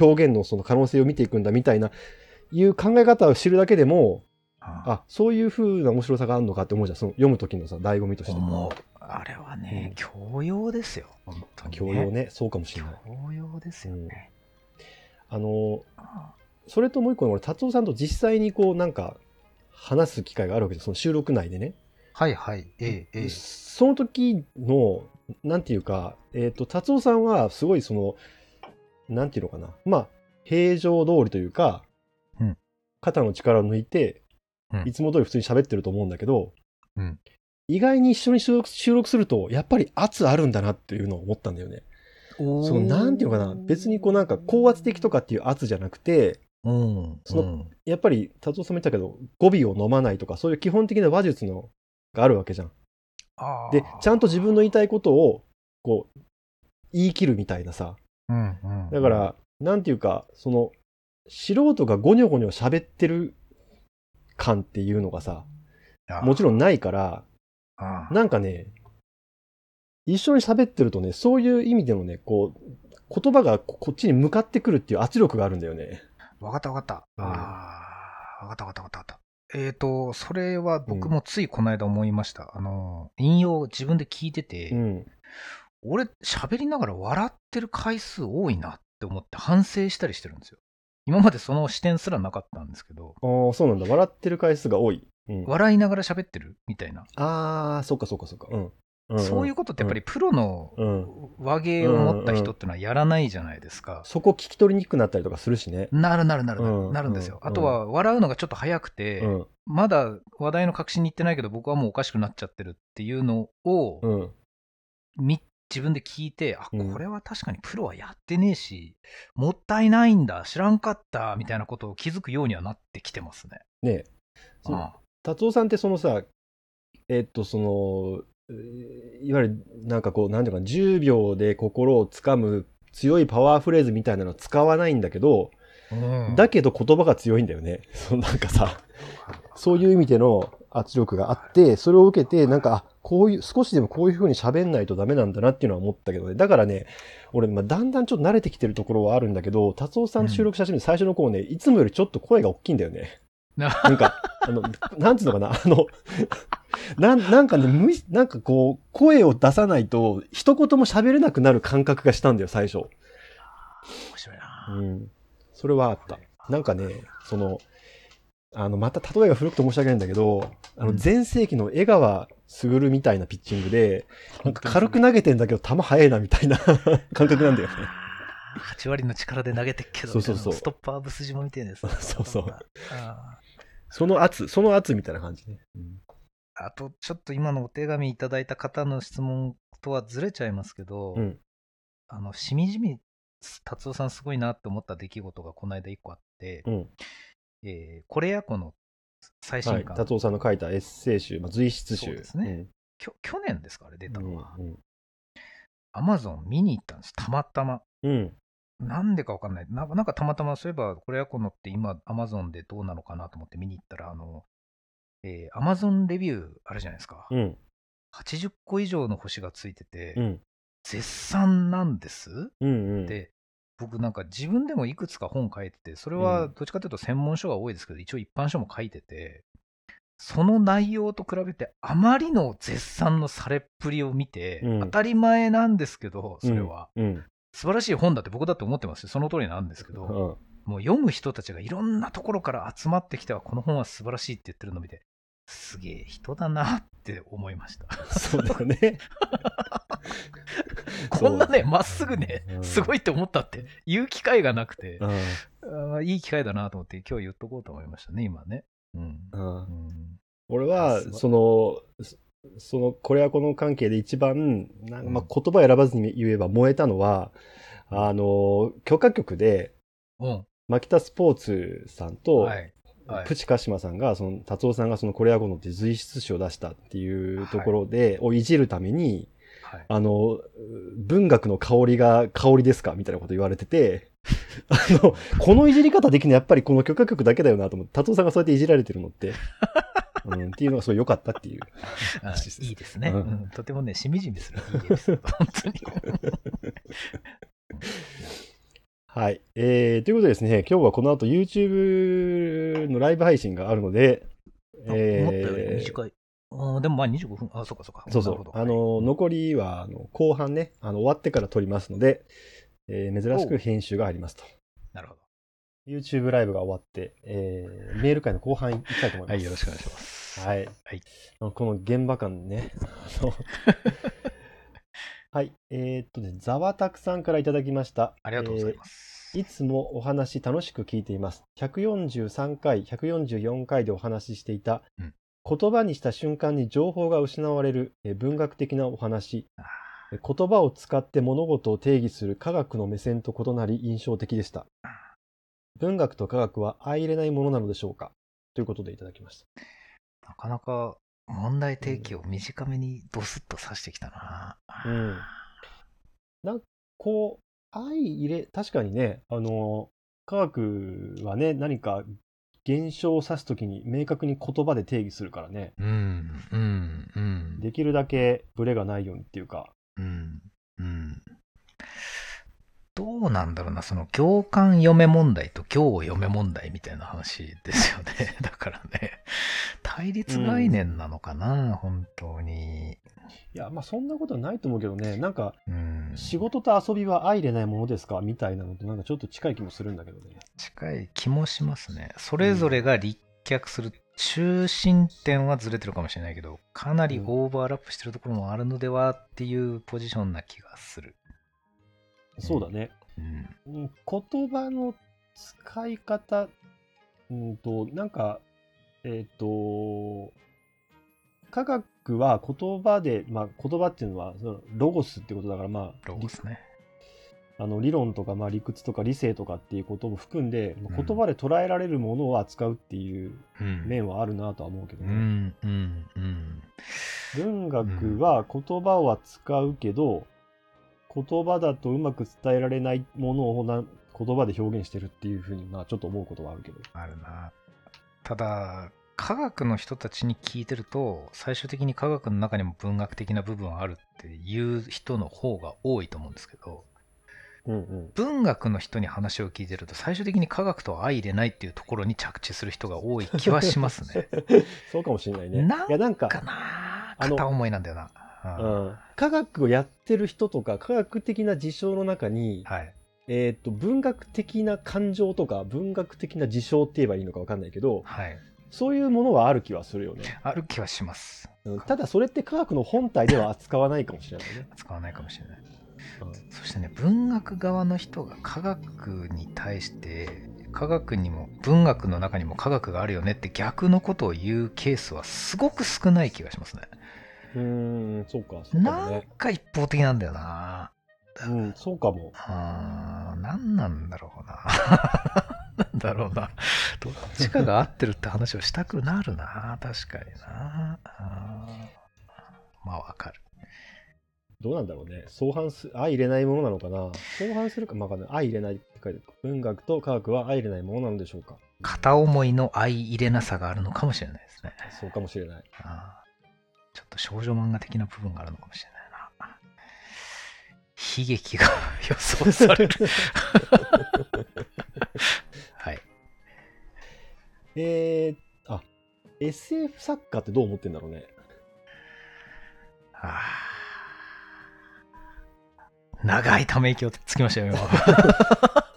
Speaker 1: 表現のその可能性を見ていくんだみたいないう考え方を知るだけでも
Speaker 2: あ
Speaker 1: あそういう風な面白さがあるのかって思うじゃんその読む時のさ醍醐味として
Speaker 2: 思う。あれはね、教養ですよ。本当に、
Speaker 1: 教養。ねそうかもしれない。
Speaker 2: 教養ですよね。
Speaker 1: あの
Speaker 2: あ
Speaker 1: それともう一個の俺達夫さんと実際にこうなんか話す機会があるわけですその収録内でね、
Speaker 2: はいはい。ええ、ええ。
Speaker 1: その時のなんていうかえっ、と達夫さんはすごいそのなんていうのかな。まあ平常通りというか、
Speaker 2: うん。
Speaker 1: 肩の力を抜いて、
Speaker 2: うん。
Speaker 1: いつも通り普通に喋ってると思うんだけど、
Speaker 2: うん。
Speaker 1: 意外に一緒に収録収録するとやっぱり圧あるんだなっていうのを思ったんだよね。そのなんていうのかな別にこうなんか高圧的とかっていう圧じゃなくて
Speaker 2: うん。
Speaker 1: その
Speaker 2: うん
Speaker 1: やっぱり達夫さんも言ったけど語尾を飲まないとかそういう基本的な話術のがあるわけじゃん。でちゃんと自分の言いたいことをこう言い切るみたいなさ
Speaker 2: うんうん。
Speaker 1: だからなんていうかその素人がゴニョゴニョ喋ってる感っていうのがさもちろ
Speaker 2: ん、
Speaker 1: んないから
Speaker 2: あ
Speaker 1: なんかね一緒に喋ってるとねそういう意味でのねこう言葉がここっちに向かってくるっていう圧力があるんだよね。
Speaker 2: わかったわかった。
Speaker 1: うん
Speaker 2: ああ、わかったわかったわかった。えっ、と、それは僕もついこの間思いました。あの、引用を自分で聞いてて、
Speaker 1: うん
Speaker 2: 俺、喋りながら笑ってる回数多いなって思って反省したりしてるんですよ。今までその視点すらなかったんですけど、
Speaker 1: ああそうなんだ笑ってる回数が多い。うん、
Speaker 2: 笑いながら喋ってるみたいな。
Speaker 1: ああそっかそっかそっか。うんうんうん
Speaker 2: そういうことってやっぱりプロの
Speaker 1: うん。
Speaker 2: 和芸を持った人ってのはやらないじゃないですか。
Speaker 1: そこ聞き取りにくくなったりとかするしね。
Speaker 2: なるなるなるなる、
Speaker 1: うん
Speaker 2: なるんですよ。
Speaker 1: うん
Speaker 2: あとは笑うのがちょっと早くて、
Speaker 1: うん。
Speaker 2: まだ話題の核心に行ってないけど僕はもうおかしくなっちゃってるっていうのを、
Speaker 1: うん。
Speaker 2: み自分で聞いて、あ、
Speaker 1: うん。
Speaker 2: これは確かにプロはやってねえし、もったいないんだ、知らんかった、みたいなことを気づくようにはなってきてますね。
Speaker 1: ねえ。達夫さんってそのさえっとそのえーいわゆるなんかこうなんていうかな10秒で心をつかむ強いパワーフレーズみたいなの使わないんだけど、
Speaker 2: うん
Speaker 1: だけど言葉が強いんだよね。<laughs> そのなんかさそういう意味での圧力があってそれを受けてなんかあこういう少しでもこういう風に喋んないとダメなんだなっていうのは思ったけどねだからね俺、まあ、だんだんちょっと慣れてきてるところはあるんだけど達夫さんと収録写真の最初の頃ね、いつもよりちょっと声が大きいんだよね。
Speaker 2: な
Speaker 1: なんか、あの、なんつうのかな、<laughs> あの、なんなんかね、無意なんかこう、声を出さないと、一言も喋れなくなる感覚がしたんだよ、最初。
Speaker 2: 面白いな。
Speaker 1: うん。それはあった。なんかね、その、あの、また例えが古くて申し訳ないんだけど、あの、
Speaker 2: うん
Speaker 1: 前世紀の江川卓みたいなピッチングで、なんか軽く投げてんだけど、球速いなみたいな <laughs> 感覚なんだよね。
Speaker 2: 8割の力で投げてっけど、
Speaker 1: そうそうそう
Speaker 2: ストッパーブス島みたいなやつ。<laughs>
Speaker 1: そうそう
Speaker 2: あ
Speaker 1: その圧、その圧みたいな感じね。うん
Speaker 2: あと、ちょっと今のお手紙いただいた方の質問とはずれちゃいますけど、
Speaker 1: うん
Speaker 2: あの、しみじみ、達夫さんすごいなって思った出来事がこの間一個あって、
Speaker 1: うん。
Speaker 2: えーこれやこの最新
Speaker 1: はい。
Speaker 2: 刊、
Speaker 1: 達夫さんの書いたエッセイ集、まあ、随筆集。
Speaker 2: ですねきょ去年ですかあれ出たのは。
Speaker 1: うん。
Speaker 2: アマゾン見に行ったんです、たまたま。
Speaker 1: うん。
Speaker 2: なんでかわかんない。なんかなんかたまたま、そういえば、これやこのって今、アマゾンでどうなのかなと思って見に行ったら、あの、えー、アマゾンレビューあるじゃないですか。
Speaker 1: うん。
Speaker 2: 80個以上の星がついてて、
Speaker 1: うん。
Speaker 2: 絶賛なんです？
Speaker 1: うん。うん。
Speaker 2: で、僕なんか自分でもいくつか本書いてて、それ
Speaker 1: うん
Speaker 2: はどっちかというと専門書が多いですけど、一応一般書も書いてて、その内容と比べてあまりの絶賛のされっぷりを見て、
Speaker 1: うん
Speaker 2: 当たり前なんですけど、それは、
Speaker 1: うん。
Speaker 2: 素晴らしい本だって僕だって思ってますし、その通りなんですけど、
Speaker 1: うん。
Speaker 2: もう読む人たちがいろんなところから集まってきては、この本は素晴らしいって言ってるのを見て、すげえ人だなって思いました。
Speaker 1: そうだよね。<laughs>
Speaker 2: こんなね、まっすぐね
Speaker 1: う、ん
Speaker 2: すごいって思ったって言う機会がなくて、
Speaker 1: うん。
Speaker 2: あーいい機会だなと思って今日言っとこうと思いましたね、今ね。うん。
Speaker 1: うん
Speaker 2: うん
Speaker 1: 俺はそのその、これはこの関係で一番、なんかまあ、言葉選ばずに言えば燃えたのは、あの、許可局で、
Speaker 2: うん。
Speaker 1: マキタスポーツさんと、
Speaker 2: はい。はい
Speaker 1: プチカシマさんが、その、達夫さんがそのコレアゴノって随筆誌を出したっていうところで、をいじるために、
Speaker 2: はい。
Speaker 1: あの、文学の香りが香りですかみたいなこと言われてて、<laughs> あの、このいじり方できるのやっぱりこの許可局だけだよなと思って、達夫さんがそうやっていじられてるのって、<laughs> うん、っていうのがすごい良かったっていう。
Speaker 2: あ <laughs> いいですね、
Speaker 1: う
Speaker 2: うんんとてもね、しみじみするいいエピソード、本当に。
Speaker 1: はい。えー、ということでですね、今日はこの後 YouTube のライブ配信があるので、
Speaker 2: あ思ったより
Speaker 1: えー
Speaker 2: 短い。あでもまあ25分、あ、そうかそうか。
Speaker 1: そうそう。あの、残りは、あの、後半ね、あの、終わってから撮りますので、えー珍しく編集がありますと。
Speaker 2: なるほど。
Speaker 1: YouTube ライブが終わって、えーメール会の後半行きたいと思います。
Speaker 2: はい、よろしくお願いします。
Speaker 1: はい。
Speaker 2: はい
Speaker 1: この現場感ね。<laughs> <laughs> はい。えーっとね、ざわたくさんからいただきました。
Speaker 2: ありがとうございます。
Speaker 1: いつもお話楽しく聞いています。143回、144回でお話ししていた、
Speaker 2: うん
Speaker 1: 言葉にした瞬間に情報が失われるえ文学的なお話、言葉を使って物事を定義する科学の目線と異なり印象的でした。文学と科学は相入れないものなのでしょうか？ということでいただきました。
Speaker 2: なかなか問題提起を短めにドスッと指してきたな。
Speaker 1: うんなんこう、相入れ、確かにね、あの、科学はね、何か現象を指すときに明確に言葉で定義するからね、
Speaker 2: うん、うん、うん。
Speaker 1: できるだけブレがないようにっていうか、
Speaker 2: うん、うん。どうなんだろうな、その行間読め問題と行を読め問題みたいな話ですよね。<laughs> だからね、対立概念なのかな、本当に。
Speaker 1: いや、まあそんなことはないと思うけどね、なんか
Speaker 2: うん。
Speaker 1: 仕事と遊びは相入れないものですか？みたいなのとなんかちょっと近い気もするんだけどね。
Speaker 2: 近い気もしますね。それぞれが立脚する中心点はずれてるかもしれないけど、かなりオーバーラップしてるところもあるのではっていうポジションな気がする。
Speaker 1: そうだね。
Speaker 2: うん。
Speaker 1: うん言葉の使い方、うんと、なんか、えっ、と、科学は言葉で、まあ言葉っていうのはそのロゴスってことだから、まあ、
Speaker 2: ロゴスね。
Speaker 1: あの理論とか、まあ、理屈とか理性とかっていうことも含んで、言葉で捉えられるものを扱うっていう
Speaker 2: うん。
Speaker 1: 面はあるなとは思うけどね。
Speaker 2: うん、うん、うん。
Speaker 1: 文学は言葉を扱うけど、言葉だとうまく伝えられないものをな言葉で表現してるっていうふうに、まあ、ちょっと思うことはあるけど。
Speaker 2: あるな。ただ、科学の人たちに聞いてると、最終的に科学の中にも文学的な部分あるっていう人の方が多いと思うんですけど。文学の人に話を聞いてると、最終的に科学とは相入れないっていうところに着地する人が多い気はしますね。<laughs>
Speaker 1: そうかもしれないね。
Speaker 2: なん
Speaker 1: いや、なんか、
Speaker 2: かな片思いなんだよな。
Speaker 1: う
Speaker 2: うん
Speaker 1: ん、科学をやってる人とか、科学的な事象の中に、
Speaker 2: はい。
Speaker 1: えっ、と、文学的な感情とか、文学的な事象って言えばいいのかわかんないけど、
Speaker 2: はい。
Speaker 1: そういうものはある気はするよね。
Speaker 2: ある気はします。
Speaker 1: うんただ、それって科学の本体では扱わないかもしれないね。
Speaker 2: 使わないかもしれない。
Speaker 1: うん
Speaker 2: そしてね、文学側の人が科学に対して、科学にも、文学の中にも科学があるよねって逆のことを言うケースはすごく少ない気がしますね。
Speaker 1: うーん、そうか、そうかも
Speaker 2: なん
Speaker 1: ね。
Speaker 2: か一方的なんだよな。
Speaker 1: うん、そうかも。
Speaker 2: あー何なんだろうな。<laughs> なんだろうな。どっちかが合ってるって話をしたくなるな。確かにな。あーまあわかる。
Speaker 1: どうなんだろうね。相反す、相入れないものなのかな。相反するか、まあ、わかんない相入れないって書いてある。文学と科学は相入れないものなのでしょうか。
Speaker 2: 片思いの相入れなさがあるのかもしれないですね。
Speaker 1: そうかもしれない。
Speaker 2: あーちょっと少女漫画的な部分があるのかもしれないな。悲劇が予想される。<laughs> はい。
Speaker 1: えー、あ、SF 作家ってどう思ってんだろうね。
Speaker 2: あー長いため息をつきましたよ、今。<laughs>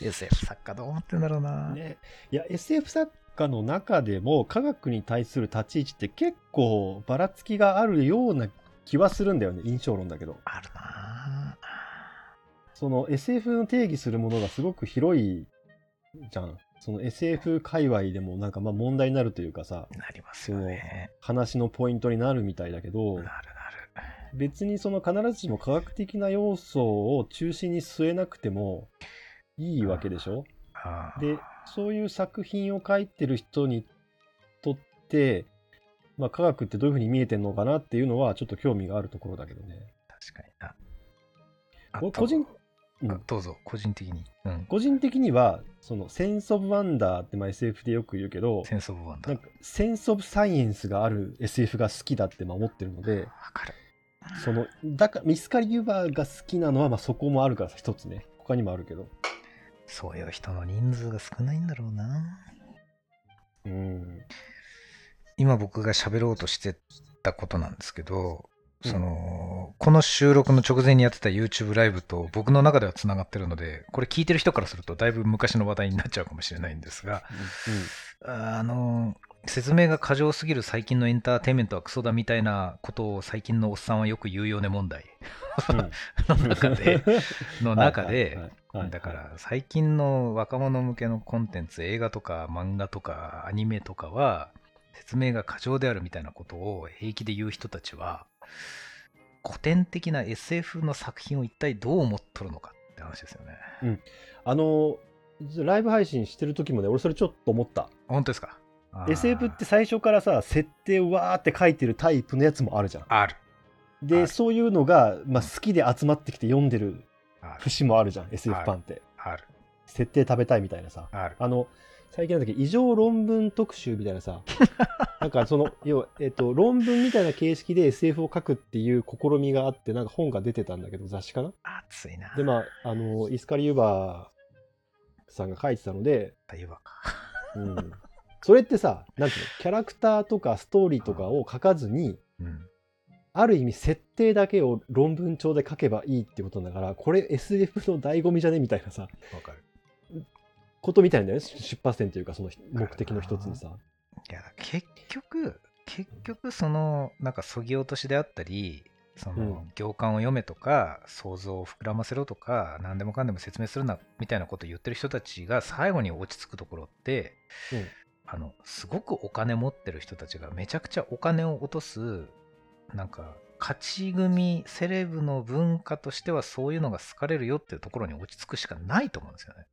Speaker 2: SF 作家どう思ってんだろうな。
Speaker 1: ね。いや、SF 作家の中でも科学に対する立ち位置って結構ばらつきがあるような気はするんだよね。印象論だけど。
Speaker 2: あるな。
Speaker 1: その SF の定義するものがすごく広いじゃん。その SF 界隈でもなんかまあ問題になるというかさ、
Speaker 2: なりますよね。
Speaker 1: 話のポイントになるみたいだけど
Speaker 2: なる、なる。
Speaker 1: 別にその必ずしも科学的な要素を中心に据えなくてもいいわけでしょ？で、そういう作品を書いてる人にとって、まあ科学ってどういうふうに見えてんのかなっていうのはちょっと興味があるところだけどね。
Speaker 2: 確かにな。
Speaker 1: 個人、
Speaker 2: どうぞ、個人的に。うん。
Speaker 1: 個人的には、その sense of wonder ってまあ SF でよく言うけど、 sense of wonder。 sense of science がある SF が好きだってまあ思ってるので、
Speaker 2: わかる。
Speaker 1: そのだからミスカリ・ユーバーが好きなのはまあそこもあるから一つね。他にもあるけど。
Speaker 2: そういう人の人数が少ないんだろうな。
Speaker 1: うん。
Speaker 2: 今僕が喋ろうとしてたことなんですけど、
Speaker 1: うん。
Speaker 2: その、この収録の直前にやってた YouTube ライブと僕の中ではつながってるので、これ聞いてる人からするとだいぶ昔の話題になっちゃうかもしれないんですが、あの、説明が過剰すぎる最近のエンターテインメントはクソだみたいなことを最近のおっさんはよく言うよね問題。
Speaker 1: うん。<laughs>
Speaker 2: の中で、<laughs> の中で、だから最近の若者向けのコンテンツ、映画とか漫画とかアニメとかは説明が過剰であるみたいなことを平気で言う人たちは古典的な SF の作品を一体どう思っとるのかって話ですよね。
Speaker 1: あのライブ配信してる時もね俺それちょっと思った。
Speaker 2: 本当ですか？
Speaker 1: SF って最初からさ設定をわーって書いてるタイプのやつもあるじゃん
Speaker 2: ある。
Speaker 1: でそういうのが、まあ、好きで集まってきて読んでる。節もあるじゃん SF ファンって
Speaker 2: ある。
Speaker 1: 設定食べたいみたいなさ
Speaker 2: ある。
Speaker 1: あの最近なんだっけ異常論文特集みたいなさ <laughs> なんかその要は、えっと、論文みたいな形式で SF を書くっていう試みがあってなんか本が出てたんだけど雑誌かな
Speaker 2: 熱いな。
Speaker 1: でまああのイスカリ・ユーバーさんが書いてたので、
Speaker 2: 言うわか。
Speaker 1: うん、それってさなんていうの？キャラクターとかストーリーとかを書かずに
Speaker 2: うん。
Speaker 1: ある意味設定だけを論文帳で書けばいいってことだからこれ SF の醍醐味じゃね？みたいなさ
Speaker 2: わかる。
Speaker 1: ことみたいなね？出発点というかその目的の一つにさ。
Speaker 2: いや、結局、結局、その、なんか、そぎ落としであったり、その、
Speaker 1: うん
Speaker 2: 行間を読めとか、想像を膨らませろとか、何でもかんでも説明するな、みたいなことを言ってる人たちが最後に落ち着くところって、
Speaker 1: うん
Speaker 2: あの、すごくお金持ってる人たちがめちゃくちゃお金を落とす、なんか、勝ち組、セレブの文化としてはそういうのが好かれるよっていうところに落ち着くしかないと思うんですよね。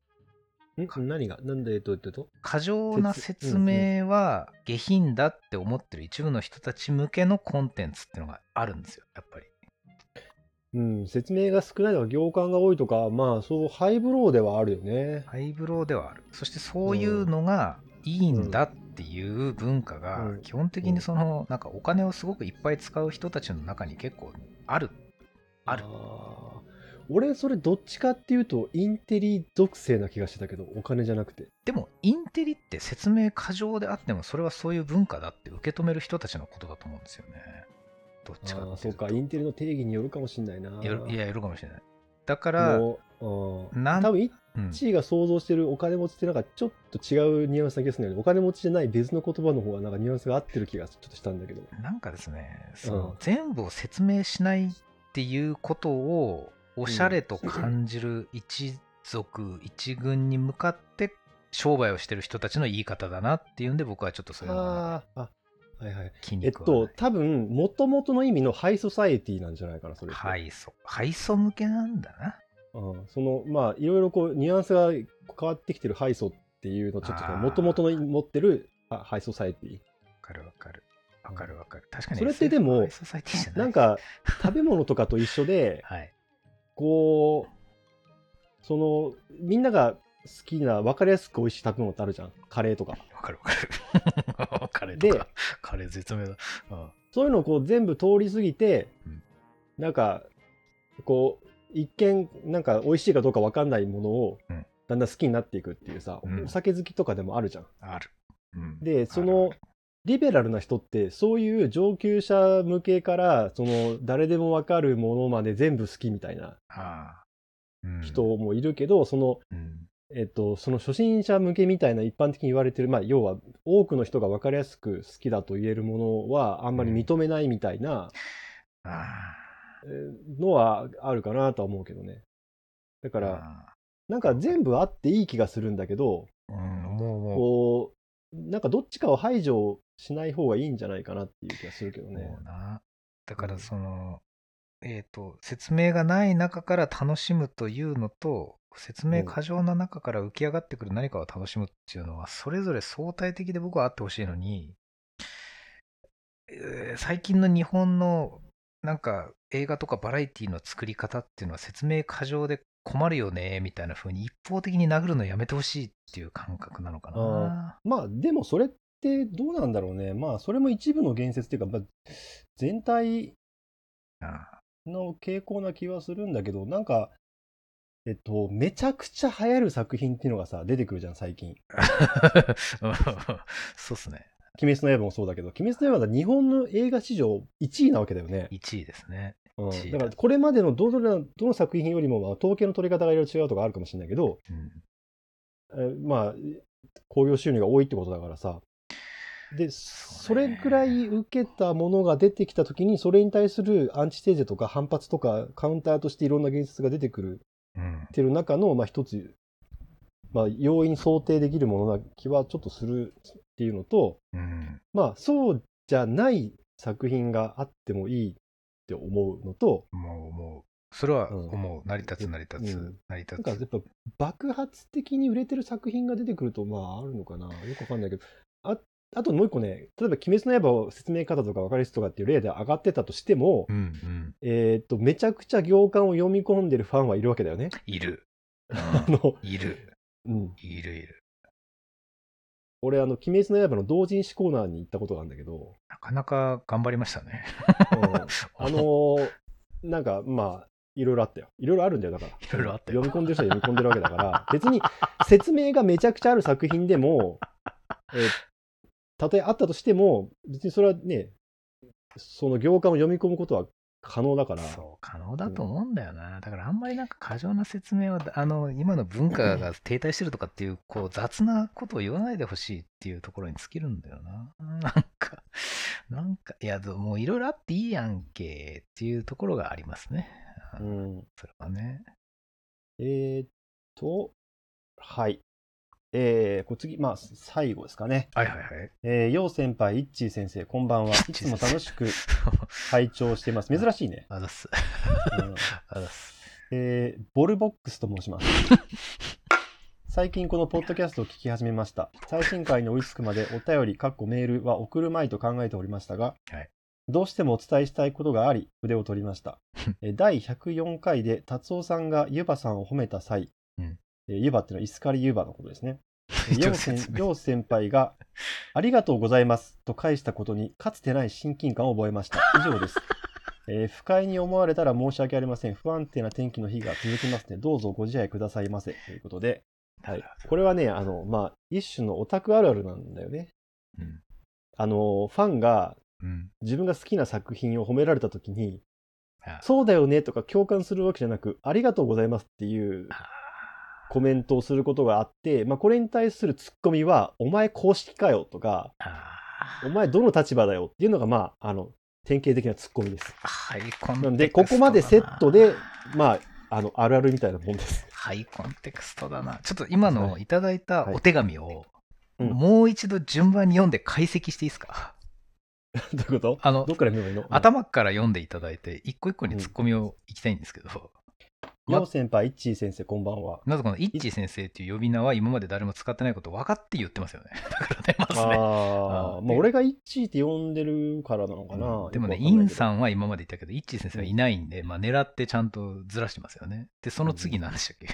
Speaker 1: ん何が？なんで？えっとえっと？えっと
Speaker 2: 過剰な説明は下品だって思ってる一部の人たち向けのコンテンツっていうのがあるんですよ、やっぱり。
Speaker 1: うん、説明が少ないとか行間が多いとかまあそうハイブローではあるよね。
Speaker 2: ハイブローではある。そしてそういうのがいいんだっていう文化が
Speaker 1: うん
Speaker 2: 基本的にそのなんかお金をすごくいっぱい使う人たちの中に結構ある。ある
Speaker 1: ー俺それどっちかっていうとインテリ属性な気がしてたけどお金じゃなくて。
Speaker 2: でもインテリって説明過剰であってもそれはそういう文化だって受け止める人たちのことだと思うんですよね。どっちかって。
Speaker 1: そうかインテリの定義によるかもしんないな。
Speaker 2: いや、やるかもしれない。だから、なん
Speaker 1: 多分イ
Speaker 2: うん
Speaker 1: ッチーが想像してるお金持ちってなんかちょっと違うニュアンスな気がするんだけどお金持ちじゃない別の言葉の方がなんかニュアンスが合ってる気がちょっとしたんだけど。
Speaker 2: なんかですね、その
Speaker 1: うん
Speaker 2: 全部を説明しないっていうことをおしゃれと感じる一族、一軍に向かって商売をしてる人たちの言い方だなっていうんで僕はちょっとそういうのが
Speaker 1: あーあはいはい。えっと多分もともとの意味のハイソサエティなんじゃないかなそれ。
Speaker 2: ハイソ。ハイソ向けなんだな。
Speaker 1: うん、そのまあいろいろこうニュアンスが変わってきてるハイソっていうのちょっともともとの持ってるあハイソサエティ
Speaker 2: わかるわかる。わかるわかる。確かに。
Speaker 1: それってでも
Speaker 2: な
Speaker 1: ん、か食べ物とかと一緒で <laughs>
Speaker 2: はい。
Speaker 1: こうそのみんなが好きな分かりやすく美味しい食べ物ってあるじゃんカレーとか
Speaker 2: わかるわかる。<laughs> カレーと
Speaker 1: で
Speaker 2: か。カレー絶妙だ。うん
Speaker 1: そういうのをこう全部通り過ぎて、
Speaker 2: うん
Speaker 1: なんかこう一見なんか美味しいかどうか分かんないものを
Speaker 2: うん。
Speaker 1: だんだん好きになっていくっていうさ、
Speaker 2: うん。
Speaker 1: お酒好きとかでもあるじゃん。
Speaker 2: ある。うん。
Speaker 1: でそのリベラルな人ってそういう上級者向けからその誰でも分かるものまで全部好きみたいな
Speaker 2: ああうん。
Speaker 1: 人もいるけど、その
Speaker 2: うん。
Speaker 1: えっと、その初心者向けみたいな一般的に言われてる、まあ、要は多くの人が分かりやすく好きだと言えるものはあんまり認めないみたいなのはあるかなとは思うけどね。だ
Speaker 2: あ
Speaker 1: から、なんか全部あっていい気がするんだけど、こう、なんかどっちかを排除しない方がいいんじゃないかなっていう気がするけどね。
Speaker 2: だから
Speaker 1: うん。
Speaker 2: その、えっ、と、説明がない中から楽しむというのと、説明過剰な中から浮き上がってくる何かを楽しむっていうのは、それぞれ相対的で僕はあってほしいのに、えー最近の日本のなんか映画とかバラエティの作り方っていうのは説明過剰で困るよねみたいな風に一方的に殴るのやめてほしいっていう感覚なのかな。
Speaker 1: まあでもそれってどうなんだろうね。まあそれも一部の言説っていうか、まあ、全体
Speaker 2: あ
Speaker 1: の傾向な気はするんだけど、なんか、えっと、めちゃくちゃ流行る作品っていうのがさ、出てくるじゃん、最近。<laughs>
Speaker 2: そうっすね。
Speaker 1: 鬼滅の刃もそうだけど、鬼滅の刃が日本の映画史上1位なわけだよね。
Speaker 2: 1位ですね。
Speaker 1: うん、
Speaker 2: 1位
Speaker 1: だからこれまでのどのどの作品よりも、まあ、統計の取り方がいろいろ違うとかあるかもしれないけど、
Speaker 2: うん。
Speaker 1: えーまあ、興行収入が多いってことだからさ。で、それぐらい受けたものが出てきたときに、それに対するアンチテーゼとか反発とかカウンターとしていろんな言説が出てくる
Speaker 2: うん
Speaker 1: ってる中の、まあ、一つ、まあ、容易に想定できるものな気はちょっとするっていうのと、
Speaker 2: うん。
Speaker 1: まあ、そうじゃない作品があってもいいって思うのと、
Speaker 2: もう、もう、それは
Speaker 1: うん
Speaker 2: 思う。成り立つ、成り立つ
Speaker 1: うん、
Speaker 2: 成り立つ。
Speaker 1: なんかやっぱ爆発的に売れてる作品が出てくると、まああるのかな。よくわかんないけど。ああともう一個ね、例えば鬼滅の刃を説明方とか分かりやすとかっていう例で上がってたとしても、
Speaker 2: うんうん。
Speaker 1: えっと、めちゃくちゃ行間を読み込んでるファンはいるわけだよね。
Speaker 2: いる。<laughs>
Speaker 1: あの、
Speaker 2: いる。
Speaker 1: うん。
Speaker 2: いるいる。
Speaker 1: 俺、あの、鬼滅の刃の同人誌コーナーに行ったことがあるんだけど、
Speaker 2: なかなか頑張りましたね。
Speaker 1: うんあのーなんか、まあ、いろいろあったよ。いろいろあるんだよ、だから。
Speaker 2: いろいろあったよ
Speaker 1: 読み込んでる人は読み込んでるわけだから、別に説明がめちゃくちゃある作品でも、えーたとえあったとしても、別にそれはね、その行間を読み込むことは可能だから、
Speaker 2: そう、可能だと思うんだよな。だからあんまりなんか過剰な説明は、あの、今の文化が停滞してるとかっていう、こう、雑なことを言わないでほしいっていうところに尽きるんだよな。<laughs> なんか、なんか、いや、でももういろいろあっていいやんけっていうところがありますね。
Speaker 1: う
Speaker 2: うん
Speaker 1: ん。
Speaker 2: それはね。
Speaker 1: えーっと、はい。えー、これ次、まあ、最後ですかね。
Speaker 2: はいはいはい。
Speaker 1: えー、よう先輩、いっちー先生、こんばんは。いつも楽しく <laughs> 拝聴しています。珍しいね。
Speaker 2: あざっす。
Speaker 1: うん
Speaker 2: あざっす。
Speaker 1: えーボルボックスと申します。最近このポッドキャストを聞き始めました。最新回に追いつくまでお便り、かっこメールは送るまいと考えておりましたが、
Speaker 2: はい
Speaker 1: どうしてもお伝えしたいことがあり、筆を取りました。えー第104回で達夫さんがユバさんを褒めた際、
Speaker 2: うん
Speaker 1: えーユバっていうのはイスカリユバのことですね。
Speaker 2: 一応
Speaker 1: ヨウ先先輩が、<laughs> ありがとうございますと返したことに、かつてない親近感を覚えました。以上です。えー不快に思われたら申し訳ありません。不安定な天気の日が続きますので、どうぞご自愛くださいませ。ということで、はい。これはね、あの、まあ、一種のオタクあるあるなんだよね。
Speaker 2: うん。
Speaker 1: あの、ファンが
Speaker 2: うん。
Speaker 1: 自分が好きな作品を褒められたときに、
Speaker 2: あ
Speaker 1: そうだよねとか共感するわけじゃなく、ありがとうございますっていう
Speaker 2: あ
Speaker 1: コメントをすることがあって、まあ、これに対するツッコミは、お前公式かよとか、
Speaker 2: あ
Speaker 1: お前どの立場だよっていうのが、まあ、あの、典型的なツッコミです。
Speaker 2: ハイコンテクストだ
Speaker 1: な。んで、ここまでセットで、まあ、あの、あるあるみたいなもんです。
Speaker 2: ハイコンテクストだな。ちょっと今の
Speaker 1: はい。
Speaker 2: いただいたお手紙を、
Speaker 1: うん。
Speaker 2: もう一度順番に読んで解析していいですか？<laughs>
Speaker 1: どういうこと？
Speaker 2: あの
Speaker 1: どっから見ればいいの？
Speaker 2: 頭から読んでいただいて、一個一個にツッコミをいきたいんですけど、
Speaker 1: よう先輩、いっちー先生、こんばんは。
Speaker 2: なぜこのイッチー先生っていう呼び名は今まで誰も使ってないこと分かって言ってますよね。<laughs> だからね、まずね。
Speaker 1: ああ、まあ、俺がいっちーって呼んでるからなのかな。
Speaker 2: うんでもね、インさんは今まで言ったけど、イッチー先生はいないんで、まあ狙ってちゃんとずらしてますよね。で、その次何でしたっけ、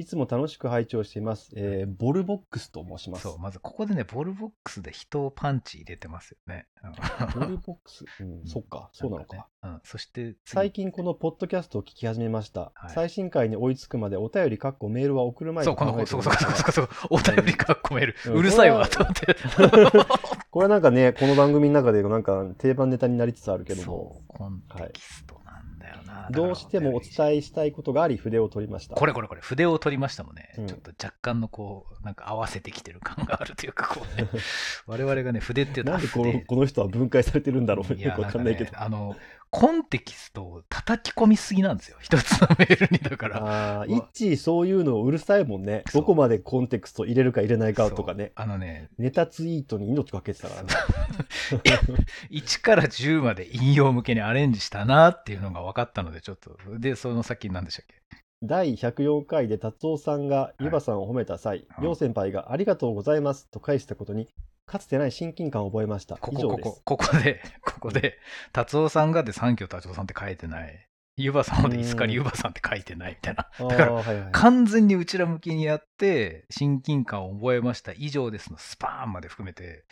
Speaker 1: いつも楽しく拝聴しています。えーボルボックスと申します。
Speaker 2: そう、まずここでね、ボールボックスで人をパンチ入れてますよね。<laughs>
Speaker 1: ボルボックス、<laughs> うん、そっか、そうなのか。
Speaker 2: ねうん、そして次
Speaker 1: 最近このポッドキャストを聞き始めました。
Speaker 2: はい
Speaker 1: 最新回に追いつくまでお便りかっこメールは送る前
Speaker 2: そう、この子、そうそうそうそうそう、お便りかっこめる。
Speaker 1: うん
Speaker 2: うるさいわ、と思って。
Speaker 1: これはなんかね、この番組の中でなんか定番ネタになりつつあるけど
Speaker 2: そ
Speaker 1: も、
Speaker 2: う、コンテキストなんだよな。
Speaker 1: どうしてもお
Speaker 2: え
Speaker 1: 伝えしたいことがあり筆を取りました。
Speaker 2: これこれこれ、筆を取りましたもんね。
Speaker 1: うん
Speaker 2: ちょっと若干のこう、なんか合わせてきてる感があるというか、こうね、<laughs> 我々がね、筆っていうと
Speaker 1: なんでこの
Speaker 2: 筆
Speaker 1: この人は分解されてるんだろうよくわかんないけど。
Speaker 2: あの、コンテキストを叩き込みすぎなんですよ。<laughs> 一つのメールにだから。
Speaker 1: ああ、一致そういうのうるさいもんね。どこまでコンテクスト入れるか入れないかとかね。
Speaker 2: あのね、
Speaker 1: ネタツイートに命かけてたからね。
Speaker 2: 1 <laughs> から10まで引用向けにアレンジしたなっていうのが分かったので、ちょっと。で、その先何でしたっけ？
Speaker 1: 第104回で達夫さんがゆばさんを褒めた際、
Speaker 2: はい
Speaker 1: 陽先輩がありがとうございますと返したことに、かつてない親近感を覚えました。
Speaker 2: ここ。ここ、ここで、<laughs> ここで、達夫さんがで、サンキュー達夫さんって書いてない。ゆばさんまでいつかりゆばさんって書いてないみたいな。
Speaker 1: あ
Speaker 2: だから完全にうちら向きにやって、親近感を覚えました。以上ですのスパーンまで含めて、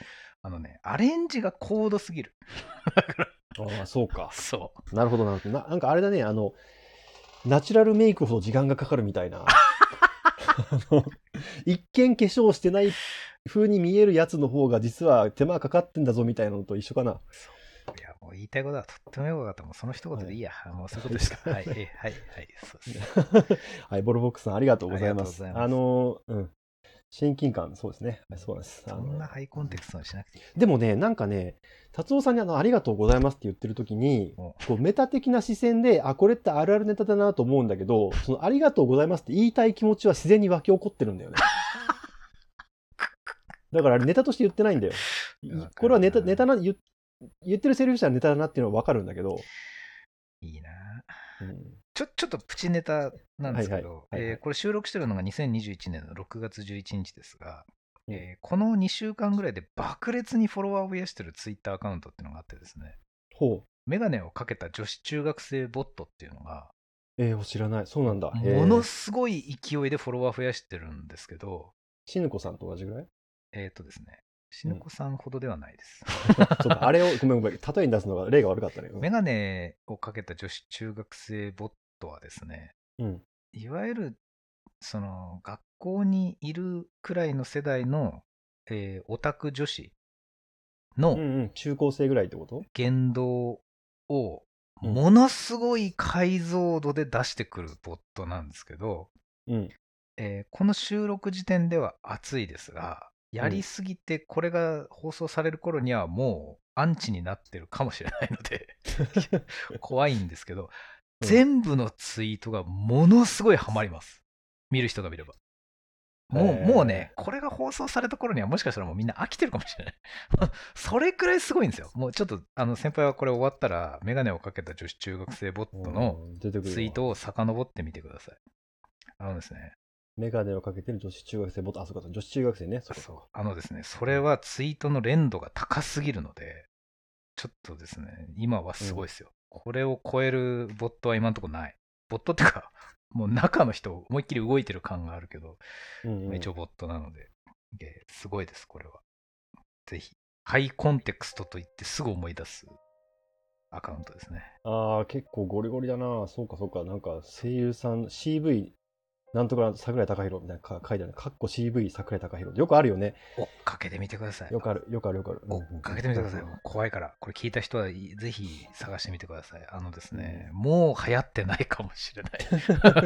Speaker 2: あのね、アレンジが高度すぎる。<laughs>
Speaker 1: あーそうか。
Speaker 2: そ
Speaker 1: なるほどなるほど。ななんかあれだね、あの、ナチュラルメイクほど時間がかかるみたいな。<laughs> <laughs> あの一見化粧してない風に見えるやつの方が実は手間かかってんだぞみたいなのと一緒かな。
Speaker 2: う。いや、もう言いたいことはとってもよかった。もうその一言でいいや。もうそういうことでした。はい、えはい、はい、そうです。<laughs>
Speaker 1: はい、ボルボックスさんありがとうございます。
Speaker 2: ありがとうございます
Speaker 1: あの、うん。親近感、そうですね。はいそうなんです。
Speaker 2: そんなハイコンテクストにしなくていい。
Speaker 1: でもね、なんかね、達夫さんにあのありがとうございますって言ってる時に、
Speaker 2: お
Speaker 1: こうメタ的な視線で、あ、これってあるあるネタだなと思うんだけど、そのありがとうございますって言いたい気持ちは自然に湧き起こってるんだよね。<laughs> だからネタとして言ってないんだよ。これはネタ、ネタな、言言ってるセリフじゃネタだなっていうのはわかるんだけど、
Speaker 2: いいな
Speaker 1: うん
Speaker 2: ちょ、ちょっとプチネタなんですけど、これ収録してるのが2021年の6月11日ですが、
Speaker 1: うん
Speaker 2: えーこの2週間ぐらいで爆裂にフォロワーを増やしてるツイッターアカウントっていうのがあってですね、
Speaker 1: ほ
Speaker 2: メガネをかけた女子中学生ボットっていうのが、
Speaker 1: う。えー、知らない。そうなんだ。
Speaker 2: ものすごい勢いでフォロワー増やしてるんですけど、
Speaker 1: しぬこさんと同じぐらい？
Speaker 2: えっ、とですね、しのこさんほどではないです。
Speaker 1: そうか、<laughs> あれを、ごめんごめん。例えに出すのが例が悪かったね。
Speaker 2: メガネをかけた女子中学生ボットはですね、
Speaker 1: うん。
Speaker 2: いわゆる、その、学校にいるくらいの世代の、えーオタク女子の
Speaker 1: うんうん。中高生ぐらいってこと？
Speaker 2: 言動を、
Speaker 1: うん
Speaker 2: ものすごい解像度で出してくるボットなんですけど、
Speaker 1: うん。
Speaker 2: えーこの収録時点では熱いですが、やりすぎてこれが放送される頃にはもうアンチになってるかもしれないので、<laughs> 怖いんですけど、
Speaker 1: うん
Speaker 2: 全部のツイートがものすごいハマります。見る人が見れば。もう、もうね、これが放送された頃にはもしかしたらもうみんな飽きてるかもしれない。<laughs> それくらいすごいんですよ。もうちょっと、あの、先輩はこれ終わったら、メガネをかけた女子中学生ボットのツイートを遡ってみてください。あのですね、
Speaker 1: メガネをかけてる女子中学生ボタン、あ、そうか、女子中学生ね。そうか
Speaker 2: そ
Speaker 1: そう。
Speaker 2: あのですね、それはツイートの連度が高すぎるので、ちょっとですね、今はすごいですよ。これを超えるボットは今のところない。ボットっていうか、<laughs> もう中の人思いっきり動いてる感があるけど、
Speaker 1: うんうん
Speaker 2: 一応ボットなので、えーすごいです、これは。ぜひ、ハイコンテクストと言ってすぐ思い出すアカウントですね。
Speaker 1: ああ、結構ゴリゴリだな。そうか、そうか。なんか声優さん、CV、なんとか桜井貴弘みたいなか書いてある。かっこ CV 桜井貴弘。よくあるよね。
Speaker 2: 追っかけてみてください。
Speaker 1: よくある、よくある、よくある。
Speaker 2: 追っかけてみてください。怖いから。これ聞いた人はぜひ探してみてください。あのですね、もう流行ってないかもしれない。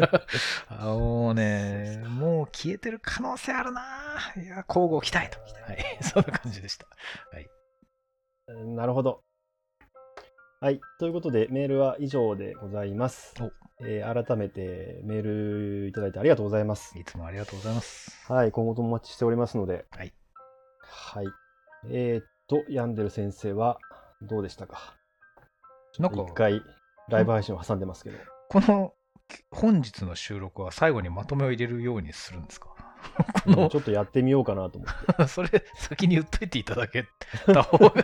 Speaker 2: <laughs> あもうね、もう消えてる可能性あるな。いや、交互期待と。はい、そんな感じでした。はい。
Speaker 1: うんなるほど。はい。ということで、メールは以上でございます。
Speaker 2: お
Speaker 1: えー改めてメールいただいてありがとうございます。
Speaker 2: いつもありがとうございます。
Speaker 1: はい。今後ともお待ちしておりますので。
Speaker 2: はい。
Speaker 1: はい。えーっと、ヤンデル先生はどうでしたか？
Speaker 2: なんか
Speaker 1: 一、回ライブ配信を挟んでますけど。
Speaker 2: この本日の収録は最後にまとめを入れるようにするんですか？こ
Speaker 1: う <laughs> ちょっとやってみようかなと思っ
Speaker 2: それ先に言っといていただけた方が
Speaker 1: て。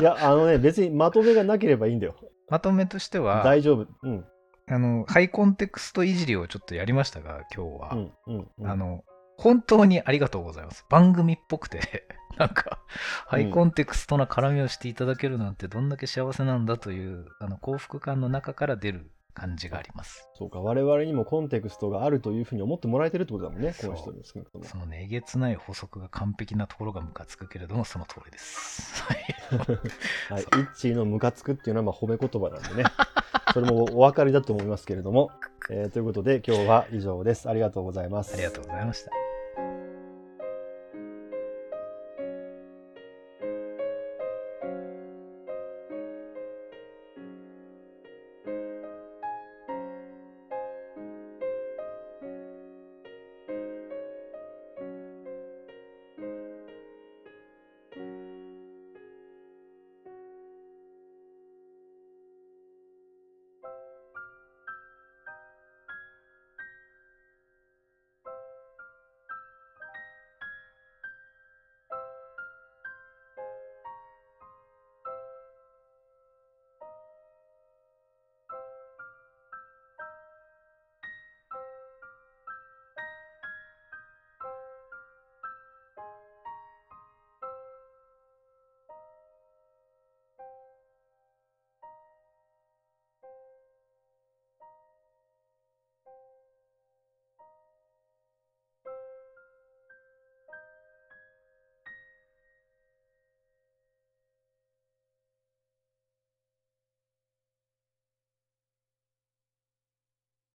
Speaker 1: いや、あのね、別にまとめがなければいいんだよ。
Speaker 2: まとめとしては
Speaker 1: 大丈夫。うん。
Speaker 2: あのハイコンテクストいじりをちょっとやりましたが今日は、
Speaker 1: うん。うん。うん
Speaker 2: あの本当にありがとうございます番組っぽくて <laughs> なんかハイコンテクストな絡みをしていただけるなんてどんだけ幸せなんだというあの幸福感の中から出る感じがあります。
Speaker 1: そうか、我々にもコンテクストがあるというふうに思ってもらえてるってことだもんね、この人に少なくとも。
Speaker 2: そのねえげつない補足が完璧なところがムカつくけれどもその通りです。はい。
Speaker 1: はい、イッチーのムカつくっていうのはまあ褒め言葉なんでね、<laughs> それもお分かりだと思いますけれども、<laughs> えーということで今日は以上です。ありがとうございます。
Speaker 2: ありがとうございました